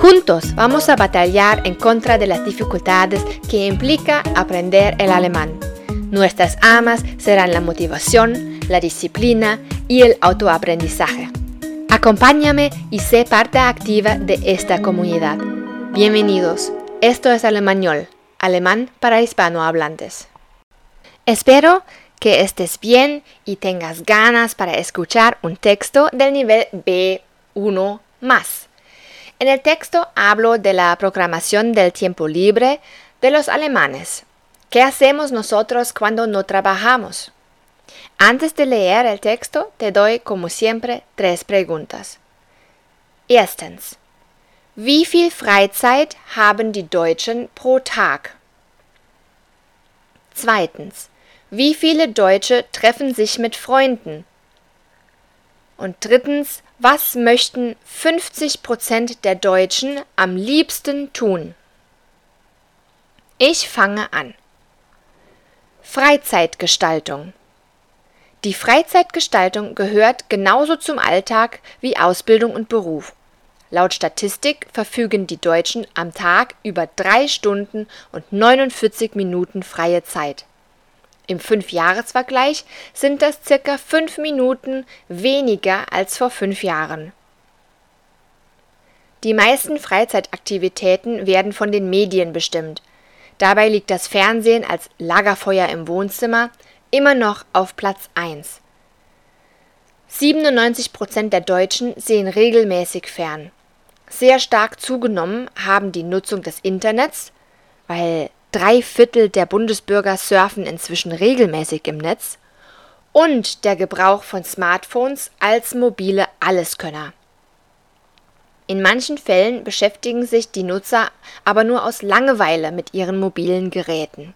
Juntos vamos a batallar en contra de las dificultades que implica aprender el alemán. Nuestras amas serán la motivación, la disciplina y el autoaprendizaje. Acompáñame y sé parte activa de esta comunidad. Bienvenidos. Esto es Alemañol, alemán para hispanohablantes. Espero que estés bien y tengas ganas para escuchar un texto del nivel B1 más. En el texto hablo de la programación del tiempo libre de los alemanes. ¿Qué hacemos nosotros cuando no trabajamos? Antes de leer el texto, te doy, como siempre, tres preguntas. Erstens. Wie viel Freizeit haben die Deutschen pro Tag? Zweitens. Wie viele Deutsche treffen sich mit Freunden? Und drittens, was möchten 50 Prozent der Deutschen am liebsten tun? Ich fange an. Freizeitgestaltung. Die Freizeitgestaltung gehört genauso zum Alltag wie Ausbildung und Beruf. Laut Statistik verfügen die Deutschen am Tag über drei Stunden und 49 Minuten freie Zeit. Im Fünfjahresvergleich sind das circa fünf Minuten weniger als vor fünf Jahren. Die meisten Freizeitaktivitäten werden von den Medien bestimmt. Dabei liegt das Fernsehen als Lagerfeuer im Wohnzimmer immer noch auf Platz 1. 97 Prozent der Deutschen sehen regelmäßig fern. Sehr stark zugenommen haben die Nutzung des Internets, weil drei Viertel der Bundesbürger surfen inzwischen regelmäßig im Netz, und der Gebrauch von Smartphones als mobile Alleskönner. In manchen Fällen beschäftigen sich die Nutzer aber nur aus Langeweile mit ihren mobilen Geräten.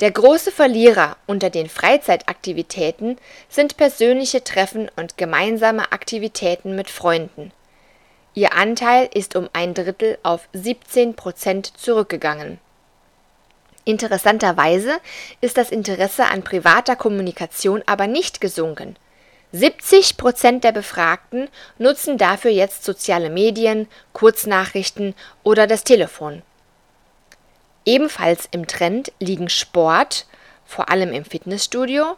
Der große Verlierer unter den Freizeitaktivitäten sind persönliche Treffen und gemeinsame Aktivitäten mit Freunden. Ihr Anteil ist um ein Drittel auf 17 Prozent zurückgegangen. Interessanterweise ist das Interesse an privater Kommunikation aber nicht gesunken. 70 Prozent der Befragten nutzen dafür jetzt soziale Medien, Kurznachrichten oder das Telefon. Ebenfalls im Trend liegen Sport, vor allem im Fitnessstudio,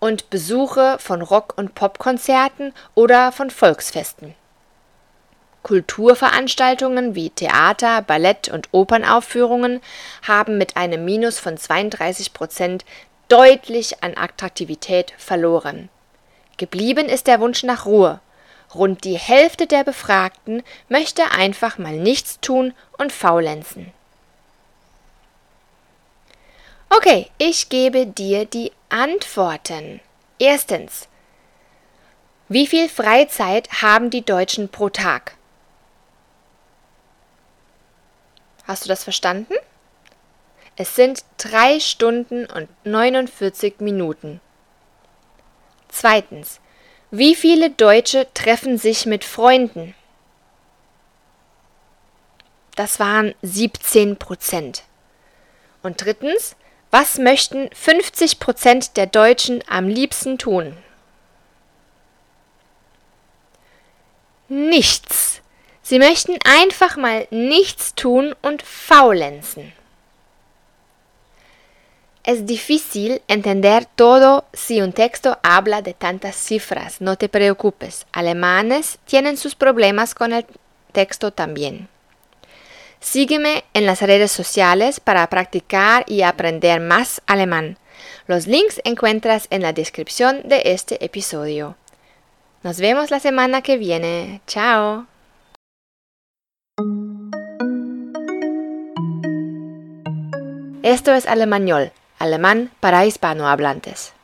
und Besuche von Rock- und Popkonzerten oder von Volksfesten. Kulturveranstaltungen wie Theater, Ballett und Opernaufführungen haben mit einem Minus von 32 Prozent deutlich an Attraktivität verloren. Geblieben ist der Wunsch nach Ruhe. Rund die Hälfte der Befragten möchte einfach mal nichts tun und faulenzen. Okay, ich gebe dir die Antworten. Erstens. Wie viel Freizeit haben die Deutschen pro Tag? Hast du das verstanden? Es sind drei Stunden und 49 Minuten. Zweitens. Wie viele Deutsche treffen sich mit Freunden? Das waren 17 Prozent. Und drittens, was möchten 50 Prozent der Deutschen am liebsten tun? Nichts. Sie möchten einfach mal nichts tun und faulenzen. Es difícil entender todo si un texto habla de tantas cifras. No te preocupes. Alemanes tienen sus problemas con el texto también. Sígueme en las redes sociales para practicar y aprender más alemán. Los links encuentras en la descripción de este episodio. Nos vemos la semana que viene. Chao. Esto es Alemañol, alemán para hispanohablantes.